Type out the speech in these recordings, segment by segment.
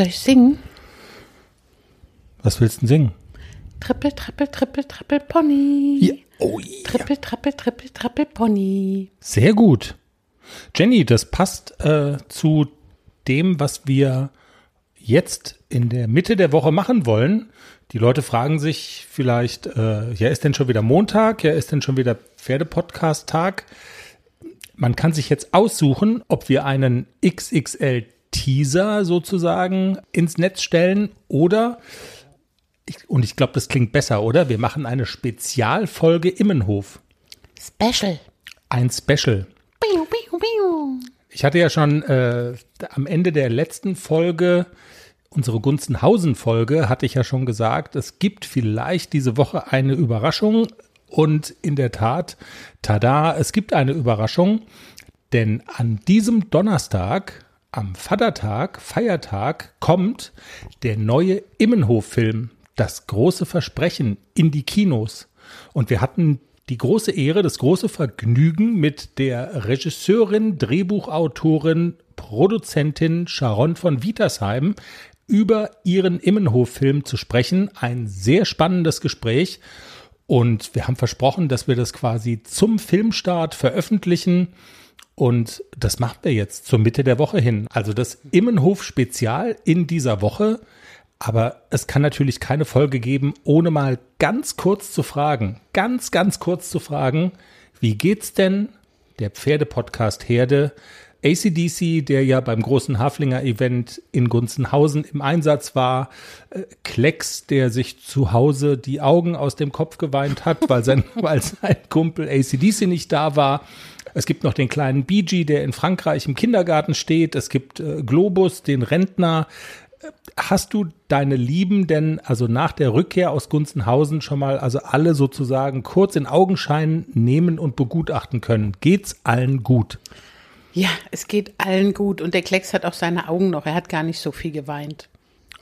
Soll ich singen? Was willst du denn singen? Trippel, trippel, trippel, trippel, Pony. Ja. Oh, ja. Trippel, trippel, trippel, trippel, Pony. Sehr gut. Jenny, das passt äh, zu dem, was wir jetzt in der Mitte der Woche machen wollen. Die Leute fragen sich vielleicht, äh, ja, ist denn schon wieder Montag? Ja, ist denn schon wieder Pferdepodcast-Tag? Man kann sich jetzt aussuchen, ob wir einen XXL Teaser sozusagen ins Netz stellen oder ich, und ich glaube, das klingt besser, oder? Wir machen eine Spezialfolge Immenhof. Special. Ein Special. Biu, biu, biu. Ich hatte ja schon äh, am Ende der letzten Folge, unsere Gunzenhausen-Folge, hatte ich ja schon gesagt, es gibt vielleicht diese Woche eine Überraschung. Und in der Tat, tada, es gibt eine Überraschung, denn an diesem Donnerstag, am Vatertag, Feiertag, kommt der neue Immenhof-Film, das große Versprechen, in die Kinos. Und wir hatten die große Ehre, das große Vergnügen, mit der Regisseurin, Drehbuchautorin, Produzentin Sharon von Wietersheim über ihren Immenhof-Film zu sprechen. Ein sehr spannendes Gespräch. Und wir haben versprochen, dass wir das quasi zum Filmstart veröffentlichen. Und das machen wir jetzt zur Mitte der Woche hin. Also das Immenhof-Spezial in dieser Woche. Aber es kann natürlich keine Folge geben, ohne mal ganz kurz zu fragen, ganz, ganz kurz zu fragen, wie geht's denn der Pferdepodcast Herde? ACDC, der ja beim großen Haflinger-Event in Gunzenhausen im Einsatz war, äh, Klecks, der sich zu Hause die Augen aus dem Kopf geweint hat, weil sein, weil sein Kumpel ACDC nicht da war. Es gibt noch den kleinen BG, der in Frankreich im Kindergarten steht. Es gibt äh, Globus, den Rentner. Hast du deine Lieben denn also nach der Rückkehr aus Gunzenhausen schon mal also alle sozusagen kurz in Augenschein nehmen und begutachten können? Geht's allen gut? Ja, es geht allen gut. Und der Klecks hat auch seine Augen noch. Er hat gar nicht so viel geweint.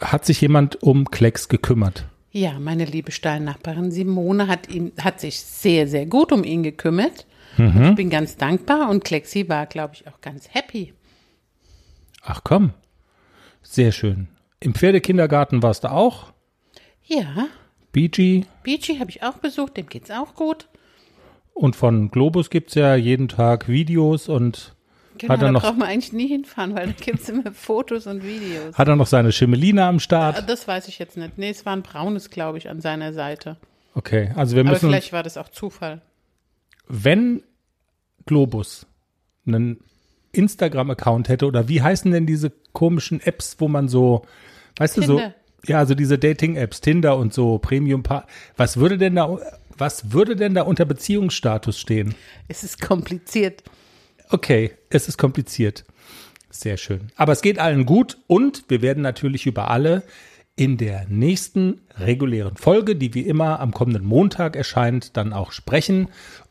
Hat sich jemand um Klecks gekümmert? Ja, meine liebe Stallnachbarin Simone hat, ihn, hat sich sehr, sehr gut um ihn gekümmert. Ich bin ganz dankbar und Klexi war, glaube ich, auch ganz happy. Ach komm, sehr schön. Im Pferdekindergarten warst du auch? Ja, BG Beachy habe ich auch besucht, dem geht's auch gut. und von Globus gibt's ja jeden Tag Videos und Genau, Hat er da noch- braucht man eigentlich nie hinfahren, weil da gibt's immer Fotos und Videos. hat er noch seine Schimmeline am Ah, Start. Das weiß ich jetzt nicht. Nee, es war ein braunes, glaube ich, an seiner Seite. Okay, also wir Aber müssen uns vielleicht war das auch Zufall. wenn Globus einen Instagram-Account hätte oder wie heißen denn diese komischen Apps, wo man so, weißt du Tinder. so, ja, also diese Dating-Apps, Tinder und so, Premium, was würde denn da, was würde denn da unter Beziehungsstatus stehen? Es ist kompliziert. Okay, es ist kompliziert. Sehr schön. Aber es geht allen gut und wir werden natürlich über alle in der nächsten regulären Folge, die wie immer am kommenden Montag erscheint, dann auch sprechen.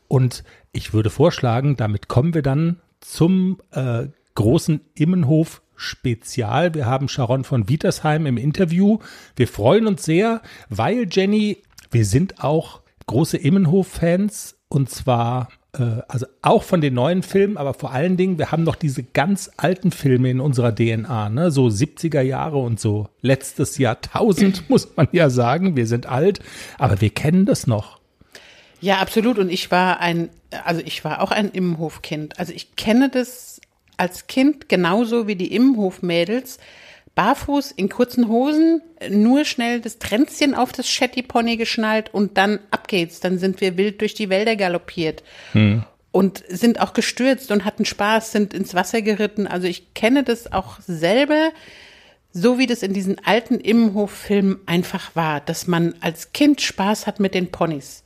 Und ich würde vorschlagen, damit kommen wir dann zum äh, großen Immenhof Spezial. Wir haben Sharon von Wietersheim im Interview. Wir freuen uns sehr, weil Jenny, wir sind auch große Immenhof-Fans und zwar also auch von den neuen Filmen, aber vor allen Dingen, wir haben noch diese ganz alten Filme in unserer DNA, ne? so 70er Jahre und so. Letztes Jahrtausend muss man ja sagen, wir sind alt, aber wir kennen das noch. Ja, absolut. Und ich war ein, also ich war auch ein Immenhofkind. Also ich kenne das als Kind genauso wie die Immenhof-Mädels. Barfuß in kurzen Hosen, nur schnell das Tränzchen auf das Shetty-Pony geschnallt und dann ab geht's. Dann sind wir wild durch die Wälder galoppiert. Und sind auch gestürzt und hatten Spaß, sind ins Wasser geritten. Also ich kenne das auch selber, so wie das in diesen alten Immenhof-Filmen einfach war, dass man als Kind Spaß hat mit den Ponys.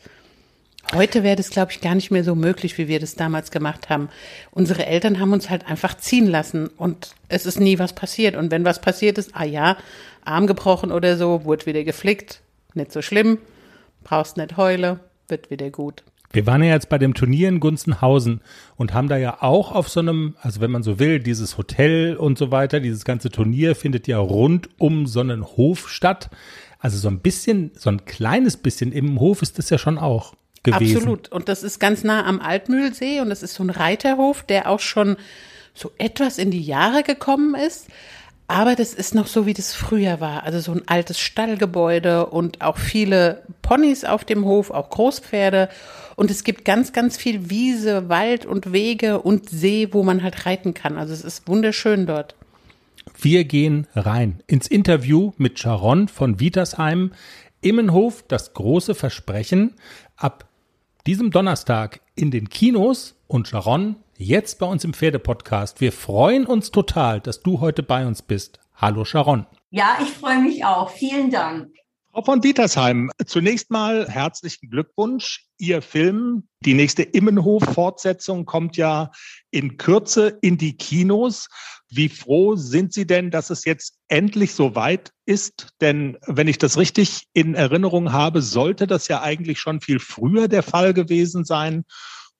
Heute wäre das, glaube ich, gar nicht mehr so möglich, wie wir das damals gemacht haben. Unsere Eltern haben uns halt einfach ziehen lassen und es ist nie was passiert. Und wenn was passiert ist, ah ja, Arm gebrochen oder so, wurde wieder geflickt, nicht so schlimm, brauchst nicht heule, wird wieder gut. Wir waren ja jetzt bei dem Turnier in Gunzenhausen und haben da ja auch auf so einem, also wenn man so will, dieses Hotel und so weiter, dieses ganze Turnier findet ja rund um so einen Hof statt. Also so ein bisschen, so ein kleines bisschen im Hof ist das ja schon auch gewesen. Absolut. Und das ist ganz nah am Altmühlsee und das ist so ein Reiterhof, der auch schon so etwas in die Jahre gekommen ist. Aber das ist noch so, wie das früher war. Also so ein altes Stallgebäude und auch viele Ponys auf dem Hof, auch Großpferde. Und es gibt ganz, ganz viel Wiese, Wald und Wege und See, wo man halt reiten kann. Also es ist wunderschön dort. Wir gehen rein ins Interview mit Sharon von Vitersheim. Immenhof, das große Versprechen. Ab diesem Donnerstag in den Kinos und Sharon jetzt bei uns im Pferdepodcast. Wir freuen uns total, dass du heute bei uns bist. Hallo Sharon. Ja, ich freue mich auch. Vielen Dank. Frau von Dietersheim, zunächst mal herzlichen Glückwunsch. Ihr Film, die nächste Immenhof-Fortsetzung kommt ja in Kürze in die Kinos. Wie froh sind Sie denn, dass es jetzt endlich so weit ist? Denn wenn ich das richtig in Erinnerung habe, sollte das ja eigentlich schon viel früher der Fall gewesen sein.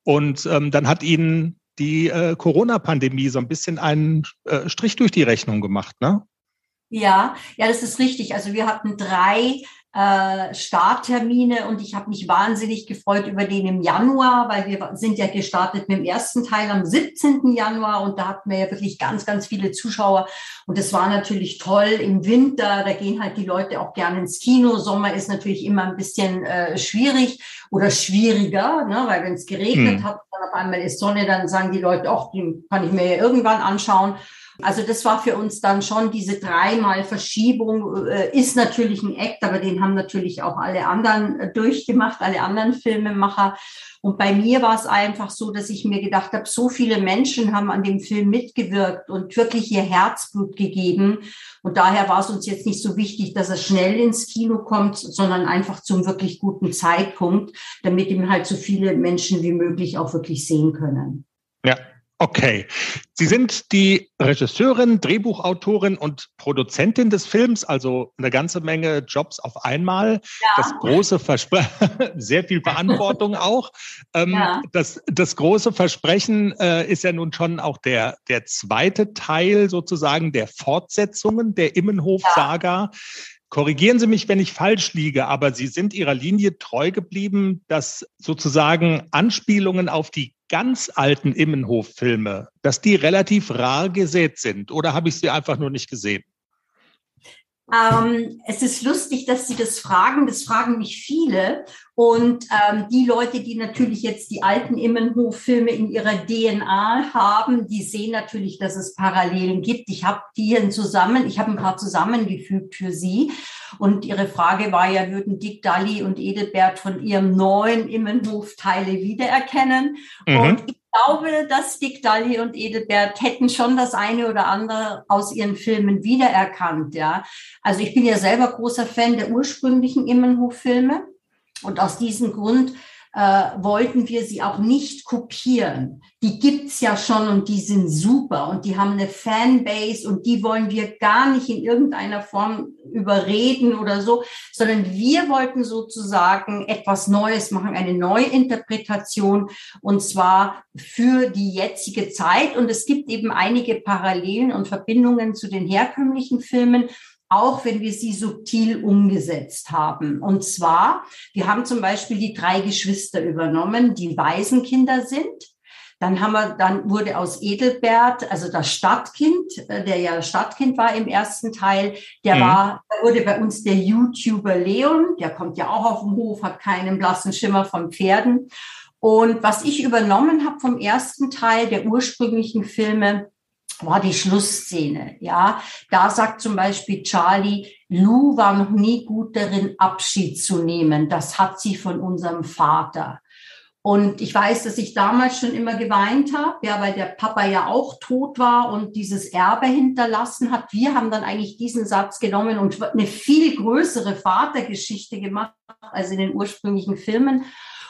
Und ähm, dann hat Ihnen die äh, Corona-Pandemie so ein bisschen einen äh, Strich durch die Rechnung gemacht, ne? Ja, ja, das ist richtig. Also wir hatten drei äh, Starttermine und ich habe mich wahnsinnig gefreut über den im Januar, weil wir sind ja gestartet mit dem ersten Teil am 17. Januar und da hatten wir ja wirklich ganz, ganz viele Zuschauer und das war natürlich toll im Winter, da gehen halt die Leute auch gerne ins Kino, Sommer ist natürlich immer ein bisschen äh, schwierig oder schwieriger, ne? weil wenn es geregnet hm. hat, dann auf einmal ist Sonne, dann sagen die Leute, ach, den kann ich mir ja irgendwann anschauen also das war für uns dann schon diese dreimal Verschiebung, äh, ist natürlich ein Act, aber den haben natürlich auch alle anderen äh, durchgemacht, alle anderen Filmemacher. Und bei mir war es einfach so, dass ich mir gedacht habe, so viele Menschen haben an dem Film mitgewirkt und wirklich ihr Herzblut gegeben. Und daher war es uns jetzt nicht so wichtig, dass er schnell ins Kino kommt, sondern einfach zum wirklich guten Zeitpunkt, damit ihm halt so viele Menschen wie möglich auch wirklich sehen können. Ja, Okay. Sie sind die Regisseurin, Drehbuchautorin und Produzentin des Films, also eine ganze Menge Jobs auf einmal. Ja. Das große Versprechen, sehr viel Verantwortung auch. Ähm, ja. das, das große Versprechen äh, ist ja nun schon auch der, der zweite Teil sozusagen der Fortsetzungen der Immenhof-Saga. Ja. Korrigieren Sie mich, wenn ich falsch liege, aber Sie sind Ihrer Linie treu geblieben, dass sozusagen Anspielungen auf die ganz alten Immenhof-Filme, dass die relativ rar gesät sind. Oder habe ich sie einfach nur nicht gesehen? Ähm, es ist lustig, dass Sie das fragen. Das fragen mich viele. Und ähm, die Leute, die natürlich jetzt die alten Immenhof-Filme in ihrer DNA haben, die sehen natürlich, dass es Parallelen gibt. Ich habe die hier zusammen, ich habe ein paar zusammengefügt für Sie. Und Ihre Frage war ja, würden Dick Dalli und Edelbert von ihrem neuen Immenhof Teile wiedererkennen? Mhm. Und ich glaube, dass Dick Dalli und Edelbert hätten schon das eine oder andere aus ihren Filmen wiedererkannt, ja. Also ich bin ja selber großer Fan der ursprünglichen Immenhof-Filme. Und aus diesem Grund äh, wollten wir sie auch nicht kopieren. Die gibt's ja schon und die sind super und die haben eine Fanbase und die wollen wir gar nicht in irgendeiner Form überreden oder so, sondern wir wollten sozusagen etwas Neues machen, eine Neuinterpretation und zwar für die jetzige Zeit. Und es gibt eben einige Parallelen und Verbindungen zu den herkömmlichen Filmen auch wenn wir sie subtil umgesetzt haben. Und zwar, wir haben zum Beispiel die drei Geschwister übernommen, die Waisenkinder sind. Dann haben wir, dann wurde aus Edelbert, also das Stadtkind, äh, der ja Stadtkind war im ersten Teil, der mhm. war, wurde bei uns der YouTuber Leon, der kommt ja auch auf dem Hof, hat keinen blassen Schimmer von Pferden. Und was ich übernommen habe vom ersten Teil der ursprünglichen Filme, war die Schlussszene. Ja, da sagt zum Beispiel Charlie, Lou war noch nie gut darin, Abschied zu nehmen. Das hat sie von unserem Vater. Und ich weiß, dass ich damals schon immer geweint habe, ja, weil der Papa ja auch tot war und dieses Erbe hinterlassen hat. Wir haben dann eigentlich diesen Satz genommen und eine viel größere Vatergeschichte gemacht als in den ursprünglichen Filmen.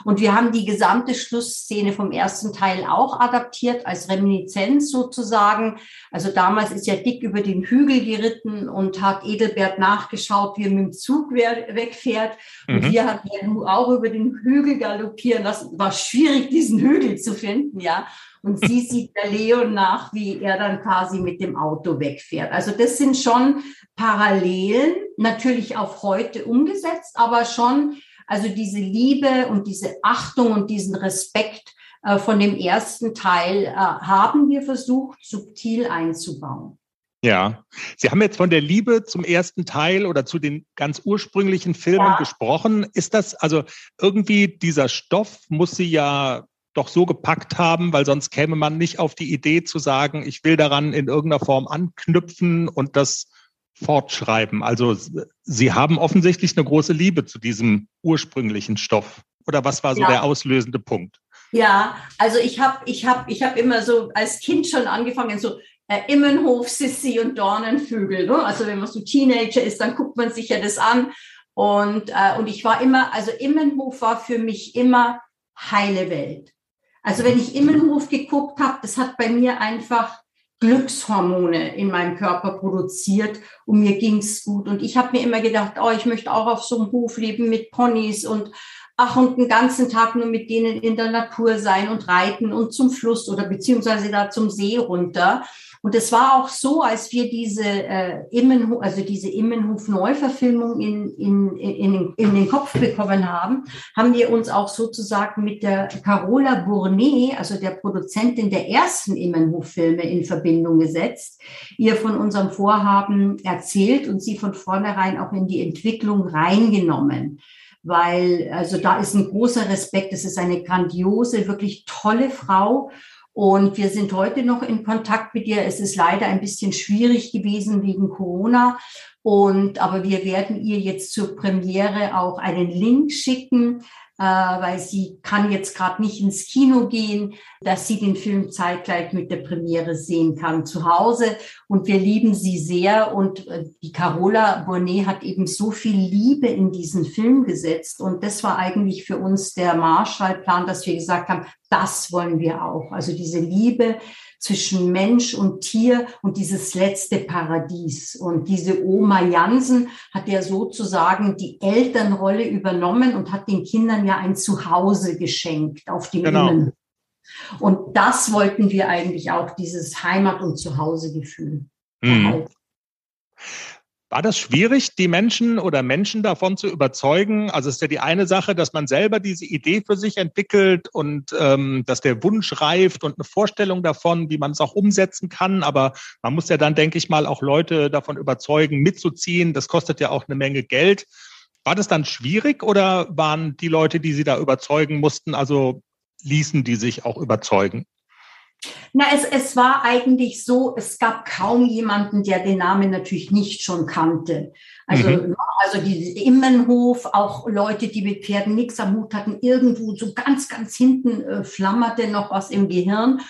Und wir haben die gesamte Schlussszene vom ersten Teil auch adaptiert als Reminiszenz sozusagen. Also damals ist ja Dick über den Hügel geritten und hat Edelbert nachgeschaut, wie er mit dem Zug wegfährt. Und mhm. hatten ja nun auch über den Hügel galoppieren lassen. War schwierig, diesen Hügel zu finden, ja. Und sie sieht der Leon nach, wie er dann quasi mit dem Auto wegfährt. Also das sind schon Parallelen, natürlich auf heute umgesetzt, aber schon also diese Liebe und diese Achtung und diesen Respekt äh, von dem ersten Teil äh, haben wir versucht, subtil einzubauen. Ja, Sie haben jetzt von der Liebe zum ersten Teil oder zu den ganz ursprünglichen Filmen ja. gesprochen. Ist das also irgendwie dieser Stoff muss Sie ja doch so gepackt haben, weil sonst käme man nicht auf die Idee zu sagen, ich will daran in irgendeiner Form anknüpfen und das fortschreiben. Also Sie haben offensichtlich eine große Liebe zu diesem ursprünglichen Stoff. Oder was war so ja. der auslösende Punkt? Ja, also ich habe ich hab, ich hab immer so als Kind schon angefangen, so äh, Immenhof, Sissi und Dornenvögel. Ne? Also wenn man so Teenager ist, dann guckt man sich ja das an. Und, äh, und ich war immer, also Immenhof war für mich immer heile Welt. Also wenn ich Immenhof geguckt habe, das hat bei mir einfach Glückshormone in meinem Körper produziert und mir ging's gut. Und ich habe mir immer gedacht, oh, ich möchte auch auf so einem Hof leben mit Ponys und ach, und den ganzen Tag nur mit denen in der Natur sein und reiten und zum Fluss oder beziehungsweise da zum See runter. Und es war auch so, als wir diese äh, Immenhof, also diese Immenhof-Neuverfilmung in, in, in, in den Kopf bekommen haben, haben wir uns auch sozusagen mit der Carola Bournet, also der Produzentin der ersten Immenhof-Filme, in Verbindung gesetzt, ihr von unserem Vorhaben erzählt und sie von vornherein auch in die Entwicklung reingenommen weil also da ist ein großer Respekt. Es ist eine grandiose, wirklich tolle Frau und wir sind heute noch in Kontakt mit ihr. Es ist leider ein bisschen schwierig gewesen wegen Corona. Und, aber wir werden ihr jetzt zur Premiere auch einen Link schicken, äh, weil sie kann jetzt gerade nicht ins Kino gehen, dass sie den Film zeitgleich mit der Premiere sehen kann zu Hause. Und wir lieben sie sehr. Und äh, die Carola Bonnet hat eben so viel Liebe in diesen Film gesetzt. Und das war eigentlich für uns der Marshallplan, dass wir gesagt haben, das wollen wir auch. Also diese Liebe zwischen Mensch und Tier und dieses letzte Paradies. Und diese Oma Jansen hat ja sozusagen die Elternrolle übernommen und hat den Kindern ja ein Zuhause geschenkt auf dem genau. Innen. Und das wollten wir eigentlich auch, dieses Heimat- und Zuhausegefühl. Mhm. War das schwierig, die Menschen oder Menschen davon zu überzeugen? Also es ist ja die eine Sache, dass man selber diese Idee für sich entwickelt und ähm, dass der Wunsch reift und eine Vorstellung davon, wie man es auch umsetzen kann. Aber man muss ja dann, denke ich mal, auch Leute davon überzeugen, mitzuziehen. Das kostet ja auch eine Menge Geld. War das dann schwierig oder waren die Leute, die Sie da überzeugen mussten, also ließen die sich auch überzeugen? Na, es, es war eigentlich so, es gab kaum jemanden, der den Namen natürlich nicht schon kannte. Also, mhm. also die Immenhof, auch Leute, die mit Pferden nichts am Hut hatten, irgendwo so ganz, ganz hinten äh, flammerte noch was im Gehirn.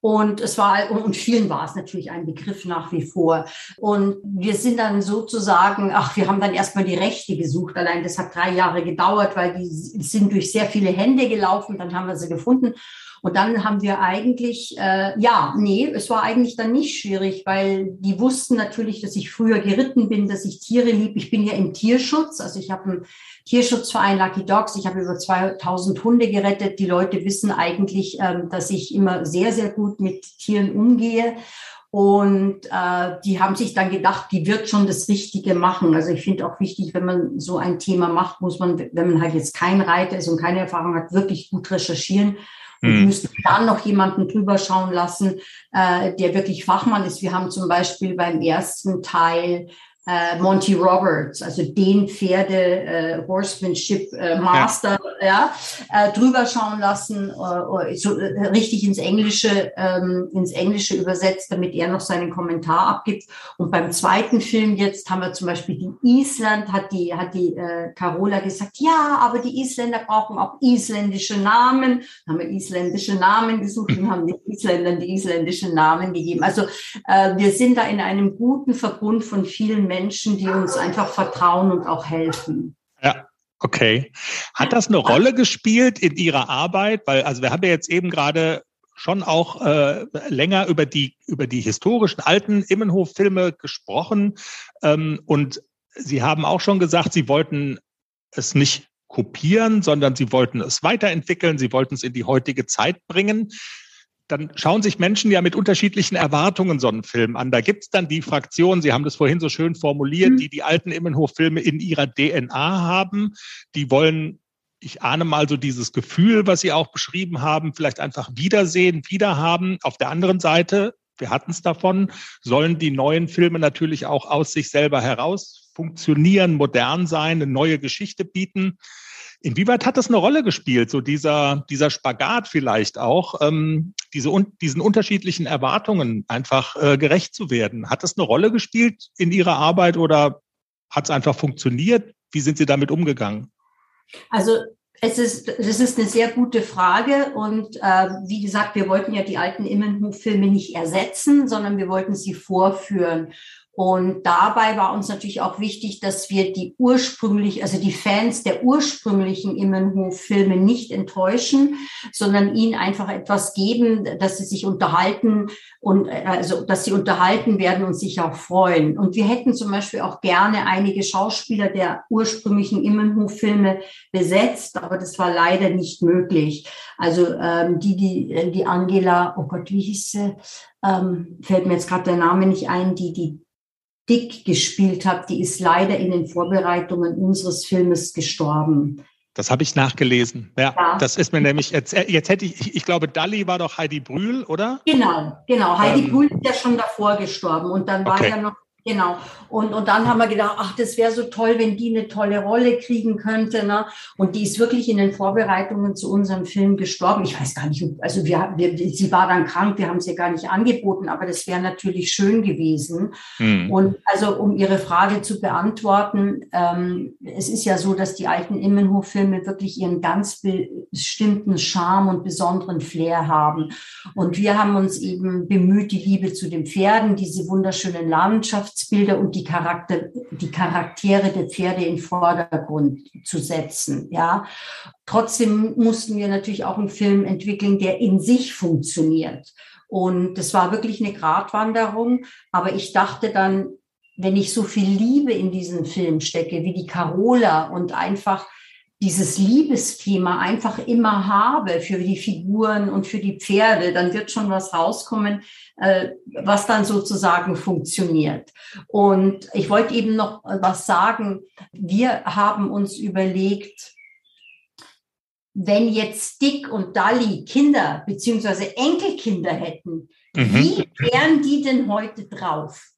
Und es war, und vielen war es natürlich ein Begriff nach wie vor. Und wir sind dann sozusagen, ach, wir haben dann erstmal die Rechte gesucht. Allein das hat drei Jahre gedauert, weil die sind durch sehr viele Hände gelaufen. Dann haben wir sie gefunden. Und dann haben wir eigentlich, äh, ja, nee, es war eigentlich dann nicht schwierig, weil die wussten natürlich, dass ich früher geritten bin, dass ich Tiere lieb. Ich bin ja im Tierschutz, also ich habe einen Tierschutzverein Lucky Dogs. Ich habe über 2000 Hunde gerettet. Die Leute wissen eigentlich, ähm, dass ich immer sehr, sehr gut mit Tieren umgehe. Und äh, die haben sich dann gedacht, die wird schon das Richtige machen. Also ich finde auch wichtig, wenn man so ein Thema macht, muss man, wenn man halt jetzt kein Reiter ist und keine Erfahrung hat, wirklich gut recherchieren und hm. müssten dann noch jemanden drüber schauen lassen, äh, der wirklich Fachmann ist. Wir haben zum Beispiel beim ersten Teil äh, Monty Roberts, also den Pferde äh, Horsemanship äh, Master, ja, ja äh, drüber schauen lassen, äh, so äh, richtig ins Englische, ähm, ins Englische übersetzt, damit er noch seinen Kommentar abgibt. Und beim zweiten Film jetzt haben wir zum Beispiel die Island, hat die hat die äh, Carola gesagt, ja, aber die Isländer brauchen auch isländische Namen. Dann haben wir isländische Namen gesucht und haben den Isländern die isländischen Namen gegeben. Also äh, wir sind da in einem guten Verbund von vielen Menschen Menschen, die uns einfach vertrauen und auch helfen. Ja. Okay. Hat das eine Rolle gespielt in Ihrer Arbeit? Weil, also wir haben ja jetzt eben gerade schon auch äh, länger über die, über die historischen alten Immenhof-Filme gesprochen. Ähm, und Sie haben auch schon gesagt, Sie wollten es nicht kopieren, sondern Sie wollten es weiterentwickeln, Sie wollten es in die heutige Zeit bringen dann schauen sich Menschen ja mit unterschiedlichen Erwartungen so einen Film an. Da gibt's dann die Fraktion, Sie haben das vorhin so schön formuliert, mhm. die die alten Immenhof-Filme in ihrer DNA haben. Die wollen, ich ahne mal so dieses Gefühl, was Sie auch beschrieben haben, vielleicht einfach wiedersehen, wiederhaben. Auf der anderen Seite wir hatten es davon, sollen die neuen Filme natürlich auch aus sich selber heraus funktionieren, modern sein, eine neue Geschichte bieten. Inwieweit hat das eine Rolle gespielt, so dieser, dieser Spagat vielleicht auch, ähm, diese, diesen unterschiedlichen Erwartungen einfach äh, gerecht zu werden? Hat das eine Rolle gespielt in Ihrer Arbeit oder hat es einfach funktioniert? Wie sind Sie damit umgegangen? Also es ist, das ist eine sehr gute Frage und äh, wie gesagt, wir wollten ja die alten Immenhof-Filme nicht ersetzen, sondern wir wollten sie vorführen. Und dabei war uns natürlich auch wichtig, dass wir die ursprünglich, also die Fans der ursprünglichen Immenhof-Filme nicht enttäuschen, sondern ihnen einfach etwas geben, dass sie sich unterhalten und also, dass sie unterhalten werden und sich auch freuen. Und wir hätten zum Beispiel auch gerne einige Schauspieler der ursprünglichen Immenhof-Filme besetzt, aber das war leider nicht möglich. Also ähm, die, die, die Angela, oh Gott, wie hieß sie? Ähm, fällt mir jetzt gerade der Name nicht ein, die die Dick gespielt hat, die ist leider in den Vorbereitungen unseres Filmes gestorben. Das habe ich nachgelesen. Ja, ja, das ist mir nämlich jetzt, jetzt hätte ich, ich glaube, Dalli war doch Heidi Brühl, oder? Genau, genau. Heidi ähm, Brühl ist ja schon davor gestorben und dann war okay. ja noch Genau. Und, und dann haben wir gedacht, ach, das wäre so toll, wenn die eine tolle Rolle kriegen könnte. Ne? Und die ist wirklich in den Vorbereitungen zu unserem Film gestorben. Ich weiß gar nicht, also wir, wir, sie war dann krank, wir haben sie gar nicht angeboten, aber das wäre natürlich schön gewesen. Mhm. Und also um Ihre Frage zu beantworten, ähm, es ist ja so, dass die alten Immenhof-Filme wirklich ihren ganz bestimmten Charme und besonderen Flair haben. Und wir haben uns eben bemüht, die Liebe zu den Pferden, diese wunderschönen Landschaften, Landschaftsbilder und die, Charakter, die Charaktere der Pferde in Vordergrund zu setzen. Ja, trotzdem mussten wir natürlich auch einen Film entwickeln, der in sich funktioniert. Und das war wirklich eine Gratwanderung. Aber ich dachte dann, wenn ich so viel Liebe in diesen Film stecke, wie die Carola und einfach dieses Liebesthema einfach immer habe für die Figuren und für die Pferde, dann wird schon was rauskommen, äh, was dann sozusagen funktioniert. Und ich wollte eben noch was sagen. Wir haben uns überlegt, wenn jetzt Dick und Dali Kinder beziehungsweise Enkelkinder hätten, mhm. wie wären die denn heute drauf?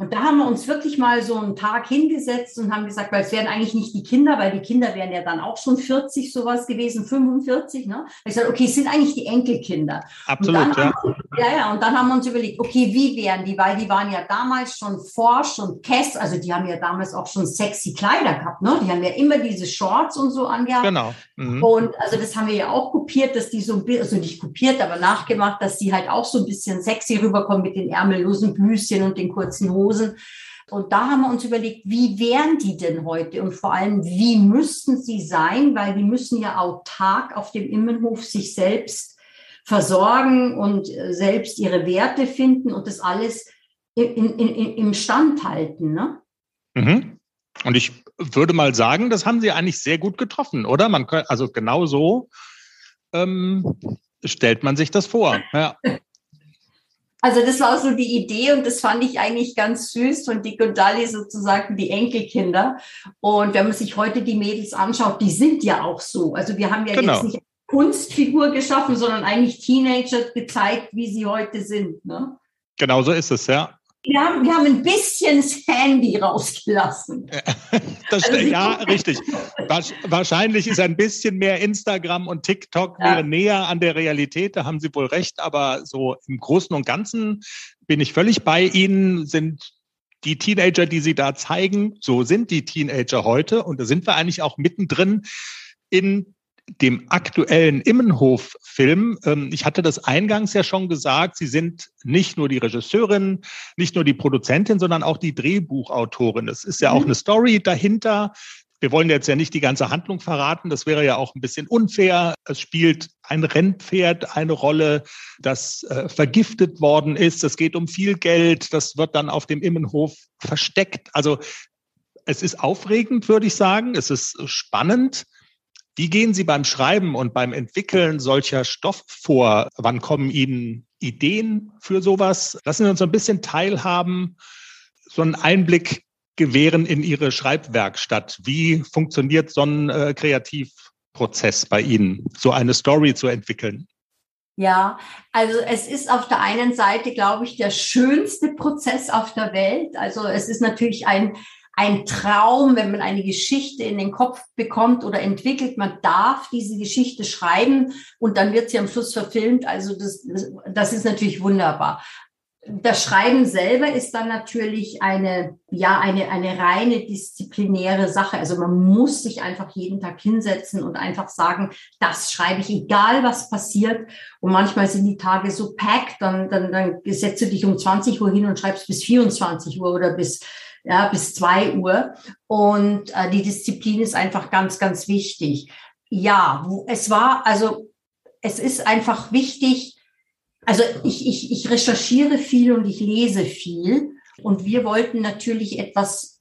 Und da haben wir uns wirklich mal so einen Tag hingesetzt und haben gesagt, weil es wären eigentlich nicht die Kinder, weil die Kinder wären ja dann auch schon 40 sowas gewesen, 45. Ne? Ich gesagt, okay, es sind eigentlich die Enkelkinder. Absolut, ja. Wir, ja, ja. Und dann haben wir uns überlegt, okay, wie wären die? Weil die waren ja damals schon forsch und Kess, also die haben ja damals auch schon sexy Kleider gehabt. Ne? Die haben ja immer diese Shorts und so angehabt. Genau. Mhm. Und also das haben wir ja auch kopiert, dass die so ein bisschen, also nicht kopiert, aber nachgemacht, dass die halt auch so ein bisschen sexy rüberkommen mit den ärmellosen Blüschen und den kurzen Hosen. Hosen. Und da haben wir uns überlegt, wie wären die denn heute und vor allem, wie müssten sie sein, weil die müssen ja autark auf dem Immenhof sich selbst versorgen und äh, selbst ihre Werte finden und das alles in, in, in, im Stand halten. Ne? Mhm. Und ich würde mal sagen, das haben Sie eigentlich sehr gut getroffen, oder? Man kann, also genau so ähm, stellt man sich das vor. Ja. Also das war so die Idee und das fand ich eigentlich ganz süß von Dick und Dali sozusagen die Enkelkinder. Und wenn man sich heute die Mädels anschaut, die sind ja auch so. Also wir haben ja genau. jetzt nicht Kunstfigur geschaffen, sondern eigentlich Teenager gezeigt, wie sie heute sind. Ne? Genau so ist es, ja. Wir haben, wir haben ein bisschen das Handy rausgelassen. Das, also ja, richtig. Wahrscheinlich ist ein bisschen mehr Instagram und TikTok ja. näher an der Realität, da haben Sie wohl recht, aber so im Großen und Ganzen bin ich völlig bei Ihnen, sind die Teenager, die Sie da zeigen, so sind die Teenager heute und da sind wir eigentlich auch mittendrin in dem aktuellen Immenhof-Film, ähm, ich hatte das eingangs ja schon gesagt, Sie sind nicht nur die Regisseurin, nicht nur die Produzentin, sondern auch die Drehbuchautorin. Es ist ja auch mhm. eine Story dahinter. Wir wollen jetzt ja nicht die ganze Handlung verraten, das wäre ja auch ein bisschen unfair. Es spielt ein Rennpferd eine Rolle, das äh, vergiftet worden ist. Es geht um viel Geld, das wird dann auf dem Immenhof versteckt. Also es ist aufregend, würde ich sagen. Es ist spannend. Wie gehen Sie beim Schreiben und beim Entwickeln solcher Stoff vor? Wann kommen Ihnen Ideen für sowas? Lassen Sie uns so ein bisschen teilhaben, so einen Einblick gewähren in Ihre Schreibwerkstatt. Wie funktioniert so ein äh, Kreativprozess bei Ihnen, so eine Story zu entwickeln? Ja, also es ist auf der einen Seite, glaube ich, der schönste Prozess auf der Welt. Also es ist natürlich ein, ein Traum, wenn man eine Geschichte in den Kopf bekommt oder entwickelt. Man darf diese Geschichte schreiben und dann wird sie am Schluss verfilmt. Also das, das ist natürlich wunderbar das Schreiben selber ist dann natürlich eine, ja, eine, eine reine disziplinäre Sache. Also man muss sich einfach jeden Tag hinsetzen und einfach sagen, das schreibe ich, egal was passiert. Und manchmal sind die Tage so packed, dann, dann, dann setzt du dich um 20 Uhr hin und schreibst bis 24 Uhr oder bis, ja, bis zwei Uhr. Und äh, die Disziplin ist einfach ganz, ganz wichtig. Ja, es war, also es ist einfach wichtig, also ich, ich, ich recherchiere viel und ich lese viel. Und wir wollten natürlich etwas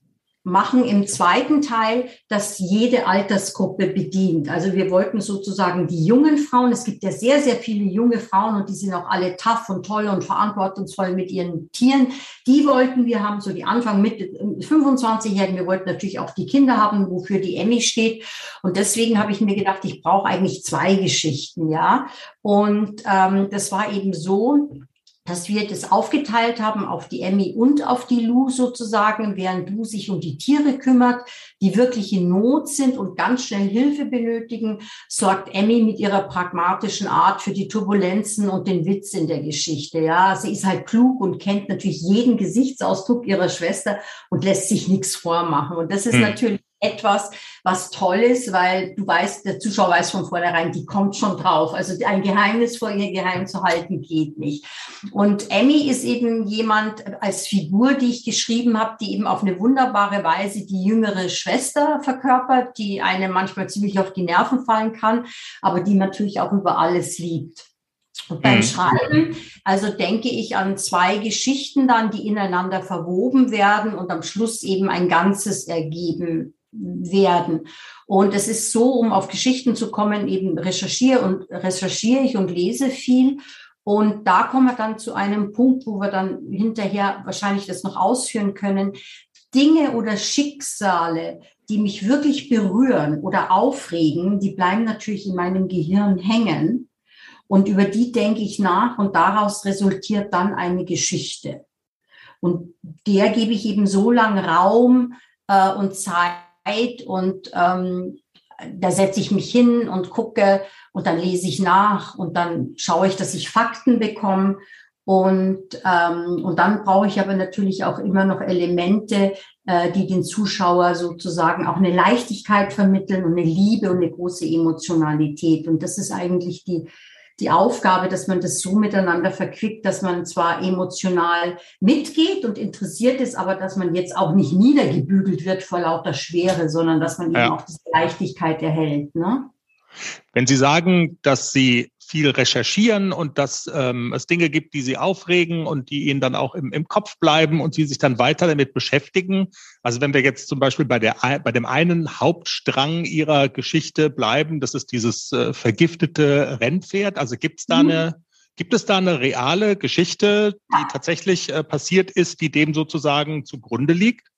machen im zweiten Teil, dass jede Altersgruppe bedient. Also wir wollten sozusagen die jungen Frauen, es gibt ja sehr, sehr viele junge Frauen und die sind auch alle tough und toll und verantwortungsvoll mit ihren Tieren. Die wollten wir haben, so die Anfang Mitte 25-Jährigen. Wir wollten natürlich auch die Kinder haben, wofür die Emmy steht. Und deswegen habe ich mir gedacht, ich brauche eigentlich zwei Geschichten, ja. Und ähm, das war eben so, dass wir das aufgeteilt haben auf die Emmy und auf die Lou sozusagen, während Lou sich um die Tiere kümmert, die wirklich in Not sind und ganz schnell Hilfe benötigen, sorgt Emmy mit ihrer pragmatischen Art für die Turbulenzen und den Witz in der Geschichte. Ja, sie ist halt klug und kennt natürlich jeden Gesichtsausdruck ihrer Schwester und lässt sich nichts vormachen. Und das ist hm. natürlich etwas, was toll ist, weil du weißt, der Zuschauer weiß von vornherein, die kommt schon drauf. Also ein Geheimnis vor ihr geheim zu halten geht nicht. Und Emmy ist eben jemand als Figur, die ich geschrieben habe, die eben auf eine wunderbare Weise die jüngere Schwester verkörpert, die einem manchmal ziemlich auf die Nerven fallen kann, aber die natürlich auch über alles liebt. Und beim mhm. Schreiben, also denke ich an zwei Geschichten dann, die ineinander verwoben werden und am Schluss eben ein Ganzes ergeben werden. Und es ist so, um auf Geschichten zu kommen, eben recherchiere und recherchiere ich und lese viel. Und da kommen wir dann zu einem Punkt, wo wir dann hinterher wahrscheinlich das noch ausführen können. Dinge oder Schicksale, die mich wirklich berühren oder aufregen, die bleiben natürlich in meinem Gehirn hängen. Und über die denke ich nach und daraus resultiert dann eine Geschichte. Und der gebe ich eben so lang Raum äh, und Zeit, Zeit und ähm, da setze ich mich hin und gucke und dann lese ich nach und dann schaue ich, dass ich Fakten bekomme. Und, ähm, und dann brauche ich aber natürlich auch immer noch Elemente, äh, die den Zuschauer sozusagen auch eine Leichtigkeit vermitteln und eine Liebe und eine große Emotionalität. Und das ist eigentlich die, die Aufgabe, dass man das so miteinander verquickt, dass man zwar emotional mitgeht und interessiert ist, aber dass man jetzt auch nicht niedergebügelt wird vor lauter Schwere, sondern dass man ja. eben auch diese Leichtigkeit erhält. Ne? Wenn Sie sagen, dass Sie viel recherchieren und dass ähm, es Dinge gibt, die sie aufregen und die ihnen dann auch im, im Kopf bleiben und sie sich dann weiter damit beschäftigen. Also wenn wir jetzt zum Beispiel bei, der, bei dem einen Hauptstrang ihrer Geschichte bleiben, das ist dieses äh, vergiftete Rennpferd. Also gibt es da mhm. eine Gibt es da eine reale Geschichte, die tatsächlich äh, passiert ist, die dem sozusagen zugrunde liegt?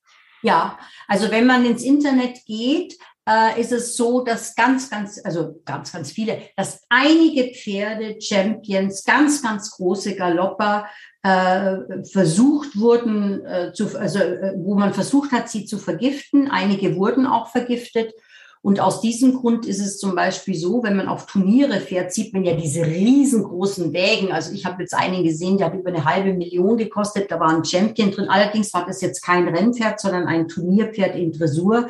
Ja, also wenn man ins Internet geht, äh, ist es so, dass ganz, ganz, also ganz, ganz viele, dass einige Pferde, Champions, ganz, ganz große Galopper äh, versucht wurden, äh, zu, also äh, wo man versucht hat, sie zu vergiften. Einige wurden auch vergiftet. Und aus diesem Grund ist es zum Beispiel so, wenn man auf Turniere fährt, sieht man ja diese riesengroßen Wägen. Also ich habe jetzt einen gesehen, der hat über eine halbe Million gekostet. Da war ein Champion drin. Allerdings war das jetzt kein Rennpferd, sondern ein Turnierpferd in Dressur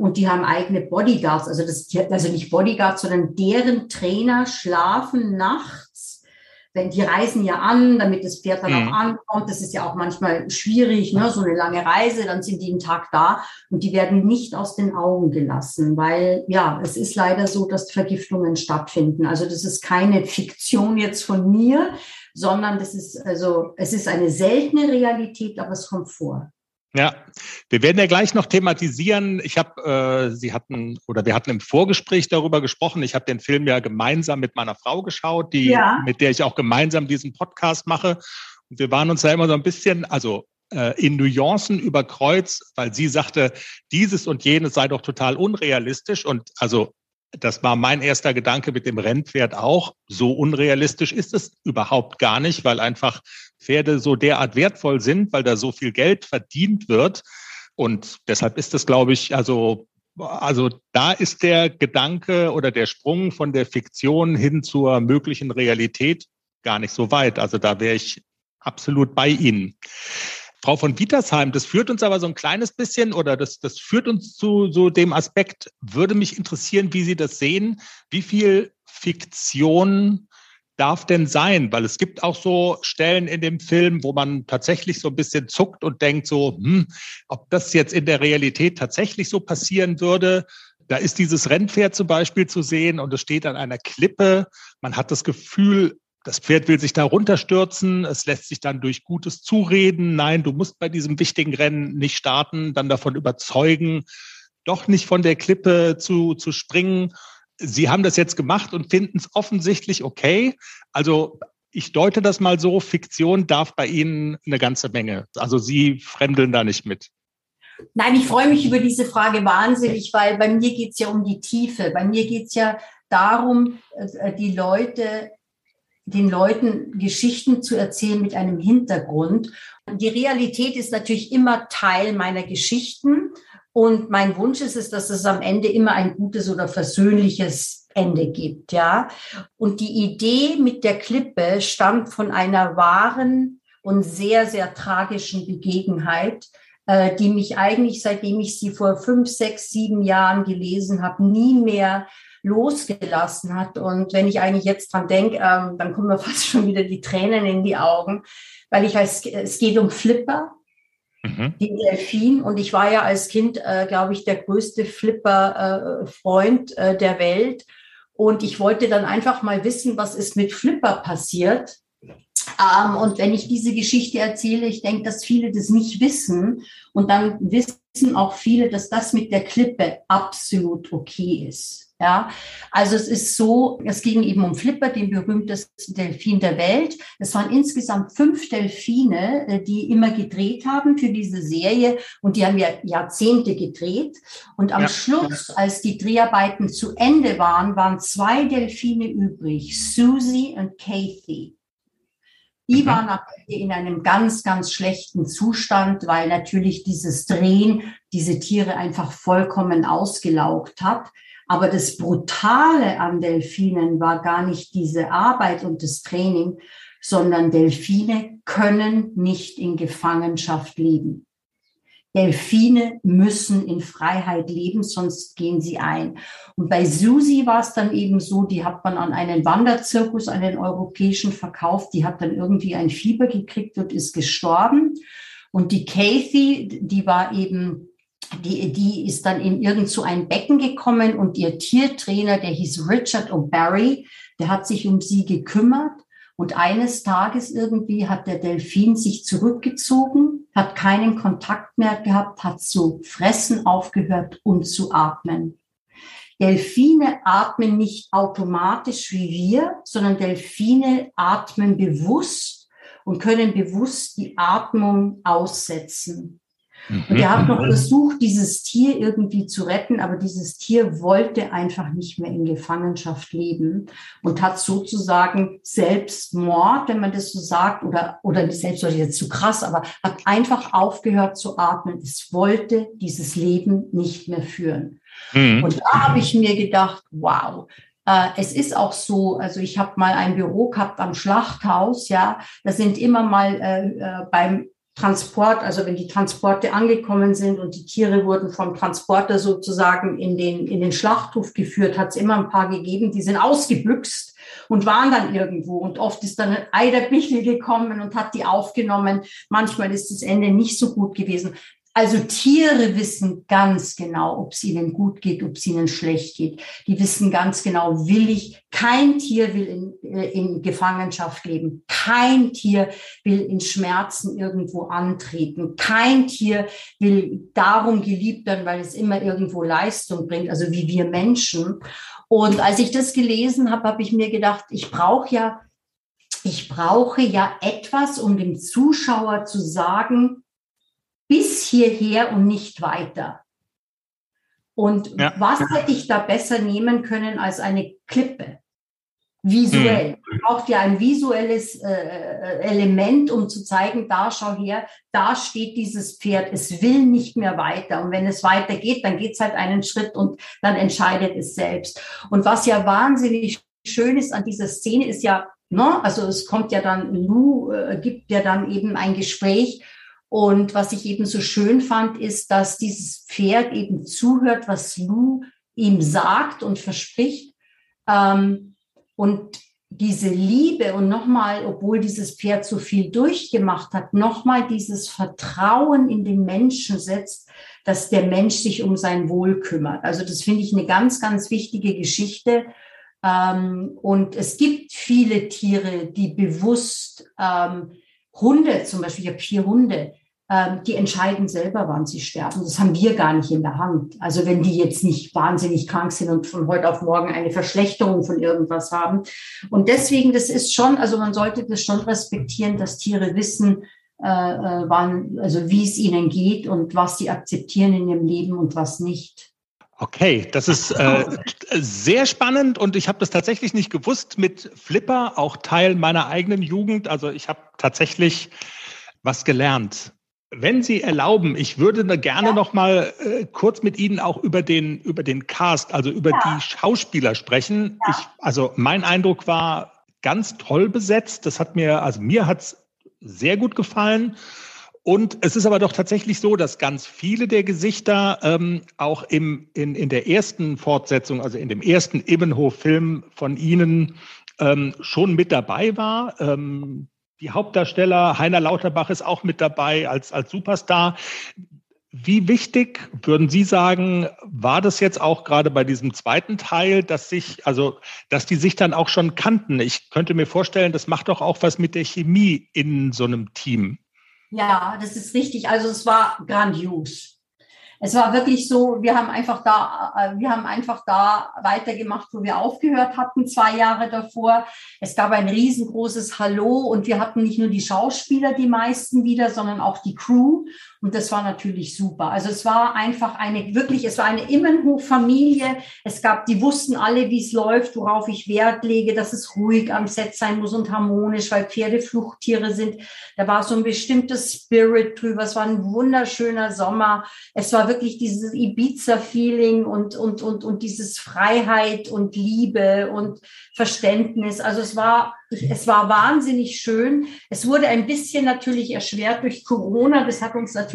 und die haben eigene Bodyguards, also das, also nicht Bodyguards, sondern deren Trainer schlafen nachts. Wenn die reisen ja an, damit das Pferd dann mhm. auch ankommt, das ist ja auch manchmal schwierig, ne? so eine lange Reise, dann sind die einen Tag da und die werden nicht aus den Augen gelassen, weil ja, es ist leider so, dass Vergiftungen stattfinden. Also das ist keine Fiktion jetzt von mir, sondern das ist also es ist eine seltene Realität, aber es kommt vor. Ja, wir werden ja gleich noch thematisieren. Ich habe, äh, Sie hatten oder wir hatten im Vorgespräch darüber gesprochen. Ich habe den Film ja gemeinsam mit meiner Frau geschaut, die ja. mit der ich auch gemeinsam diesen Podcast mache. Und wir waren uns da immer so ein bisschen, also äh, in Nuancen über Kreuz, weil sie sagte, dieses und jenes sei doch total unrealistisch. Und also das war mein erster Gedanke mit dem Rennpferd auch. So unrealistisch ist es überhaupt gar nicht, weil einfach Pferde so derart wertvoll sind, weil da so viel Geld verdient wird. Und deshalb ist es, glaube ich, also, also da ist der Gedanke oder der Sprung von der Fiktion hin zur möglichen Realität gar nicht so weit. Also da wäre ich absolut bei Ihnen. Frau von Wietersheim, das führt uns aber so ein kleines bisschen oder das, das führt uns zu so dem Aspekt, würde mich interessieren, wie Sie das sehen. Wie viel Fiktion darf denn sein? Weil es gibt auch so Stellen in dem Film, wo man tatsächlich so ein bisschen zuckt und denkt so, hm, ob das jetzt in der Realität tatsächlich so passieren würde. Da ist dieses Rennpferd zum Beispiel zu sehen und es steht an einer Klippe. Man hat das Gefühl, das Pferd will sich da runterstürzen, es lässt sich dann durch gutes Zureden, nein, du musst bei diesem wichtigen Rennen nicht starten, dann davon überzeugen, doch nicht von der Klippe zu, zu springen. Sie haben das jetzt gemacht und finden es offensichtlich okay. Also ich deute das mal so, Fiktion darf bei Ihnen eine ganze Menge. Also Sie fremdeln da nicht mit. Nein, ich freue mich über diese Frage wahnsinnig, weil bei mir geht es ja um die Tiefe. Bei mir geht es ja darum, äh, die Leute den Leuten Geschichten zu erzählen mit einem Hintergrund. Die Realität ist natürlich immer Teil meiner Geschichten. Und mein Wunsch ist es, dass es am Ende immer ein gutes oder versöhnliches Ende gibt, ja. Und die Idee mit der Klippe stammt von einer wahren und sehr, sehr tragischen Begebenheit, äh, die mich eigentlich, seitdem ich sie vor fünf, sechs, sieben Jahren gelesen habe, nie mehr losgelassen hat. Und wenn ich eigentlich jetzt dran denke, ähm, dann kommen mir fast schon wieder die Tränen in die Augen, weil ich weiß, es geht um Flipper, mhm. den Delfin. Und ich war ja als Kind, äh, glaube ich, der größte Flipper-Freund äh, äh, der Welt. Und ich wollte dann einfach mal wissen, was ist mit Flipper passiert. Ähm, und wenn ich diese Geschichte erzähle, ich denke, dass viele das nicht wissen. Und dann wissen auch viele, dass das mit der Klippe absolut okay ist. Ja, also es ist so, es ging eben um Flipper, den berühmtesten Delfin der Welt. Es waren insgesamt fünf Delfine, äh, die immer gedreht haben für diese Serie und die haben ja Jahrzehnte gedreht. Und am ja. Schluss, als die Dreharbeiten zu Ende waren, waren zwei Delfine übrig, Susie und Kathy. Die mhm. waren in einem ganz, ganz schlechten Zustand, weil natürlich dieses Drehen diese Tiere einfach vollkommen ausgelaugt hat. Aber das Brutale an Delfinen war gar nicht diese Arbeit und das Training, sondern Delfine können nicht in Gefangenschaft leben. Delfine müssen in Freiheit leben, sonst gehen sie ein. Und bei Susi war es dann eben so, die hat man an einen Wanderzirkus, einen europäischen verkauft, die hat dann irgendwie ein Fieber gekriegt und ist gestorben. Und die Kathy, die war eben die, die ist dann in irgend so ein Becken gekommen und ihr Tiertrainer, der hieß Richard O'Barry, der hat sich um sie gekümmert. Und eines Tages irgendwie hat der Delfin sich zurückgezogen, hat keinen Kontakt mehr gehabt, hat zu fressen aufgehört und zu atmen. Delfine atmen nicht automatisch wie wir, sondern Delfine atmen bewusst und können bewusst die Atmung aussetzen. Und er hat noch mhm. versucht, dieses Tier irgendwie zu retten, aber dieses Tier wollte einfach nicht mehr in Gefangenschaft leben und hat sozusagen Selbstmord, wenn man das so sagt, oder, oder nicht Selbstmord, jetzt zu krass, aber hat einfach aufgehört zu atmen. Es wollte dieses Leben nicht mehr führen. Mhm. Und da habe ich mir gedacht, wow, äh, es ist auch so, also ich habe mal ein Büro gehabt am Schlachthaus, ja, da sind immer mal äh, äh beim Transport, also wenn die Transporte angekommen sind und die Tiere wurden vom Transporter sozusagen in den, in den Schlachthof geführt, hat es immer ein paar gegeben, die sind ausgebüxt und waren dann irgendwo. Und oft ist dann ein Eiderbichel gekommen und hat die aufgenommen. Manchmal ist das Ende nicht so gut gewesen. Also Tiere wissen ganz genau, ob es ihnen gut geht, ob es ihnen schlecht geht. Die wissen ganz genau, will ich, kein Tier will in, äh, in Gefangenschaft leben. Kein Tier will in Schmerzen irgendwo antreten. Kein Tier will darum geliebt werden, weil es immer irgendwo Leistung bringt, also wie wir Menschen. Und als ich das gelesen habe, habe ich mir gedacht, ich brauche ja, ich brauche ja etwas, um dem Zuschauer zu sagen, bis hierher und nicht weiter. Und ja. was hätte ich da besser nehmen können als eine Klippe? Visuell. Mhm. Braucht ja ein visuelles äh, äh, Element, um zu zeigen, da schau her, da steht dieses Pferd, es will nicht mehr weiter. Und wenn es weitergeht, dann geht es halt einen Schritt und dann entscheidet es selbst. Und was ja wahnsinnig schön ist an dieser Szene, ist ja, ne, also es kommt ja dann, Lou äh, gibt ja dann eben ein Gespräch. Und was ich eben so schön fand, ist, dass dieses Pferd eben zuhört, was Lou ihm sagt und verspricht. Ähm, und diese Liebe und nochmal, obwohl dieses Pferd so viel durchgemacht hat, nochmal dieses Vertrauen in den Menschen setzt, dass der Mensch sich um sein Wohl kümmert. Also das finde ich eine ganz, ganz wichtige Geschichte. Ähm, und es gibt viele Tiere, die bewusst, ähm, Hunde zum Beispiel, ich habe vier Hunde, die entscheiden selber, wann sie sterben. Das haben wir gar nicht in der Hand. Also wenn die jetzt nicht wahnsinnig krank sind und von heute auf morgen eine Verschlechterung von irgendwas haben. Und deswegen, das ist schon, also man sollte das schon respektieren, dass Tiere wissen, äh, äh wann, also wie es ihnen geht und was sie akzeptieren in ihrem Leben und was nicht. Okay, das ist äh, sehr spannend und ich habe das tatsächlich nicht gewusst mit Flipper, auch Teil meiner eigenen Jugend. Also ich habe tatsächlich was gelernt. Wenn Sie erlauben, ich würde gerne ja. noch mal äh, kurz mit Ihnen auch über den über den Cast, also über ja. die Schauspieler sprechen. Ja. Ich, also mein Eindruck war ganz toll besetzt. Das hat mir, also mir hat's sehr gut gefallen. Und es ist aber doch tatsächlich so, dass ganz viele der Gesichter ähm, auch im, in, in der ersten Fortsetzung, also in dem ersten Ibbenhof-Film von Ihnen ähm, schon mit dabei war. Ähm, die Hauptdarsteller, Heiner Lauterbach ist auch mit dabei als, als Superstar. Wie wichtig, würden Sie sagen, war das jetzt auch gerade bei diesem zweiten Teil, dass sich, also, dass die sich dann auch schon kannten? Ich könnte mir vorstellen, das macht doch auch was mit der Chemie in so einem Team. Ja, das ist richtig. Also es war grandios. Es war wirklich so, wir haben einfach da, äh, wir haben einfach da weitergemacht, wo wir aufgehört hatten, zwei Jahre davor. Es gab ein riesengroßes Hallo und wir hatten nicht nur die Schauspieler, die meisten wieder, sondern auch die Crew. Und das war natürlich super. Also es war einfach eine, wirklich, es war eine Immenhof-Familie. Es gab, die wussten alle, wie es läuft, worauf ich Wert lege, dass es ruhig am Set sein muss und harmonisch, weil Pferde Fluchttiere sind. Da war so ein bestimmtes Spirit drüber. Es war ein wunderschöner Sommer. Es war wirklich dieses Ibiza-Feeling und, und, und, und dieses Freiheit und Liebe und Verständnis. Also es war, es war wahnsinnig schön. Es wurde ein bisschen natürlich erschwert durch Corona. Das hat uns natürlich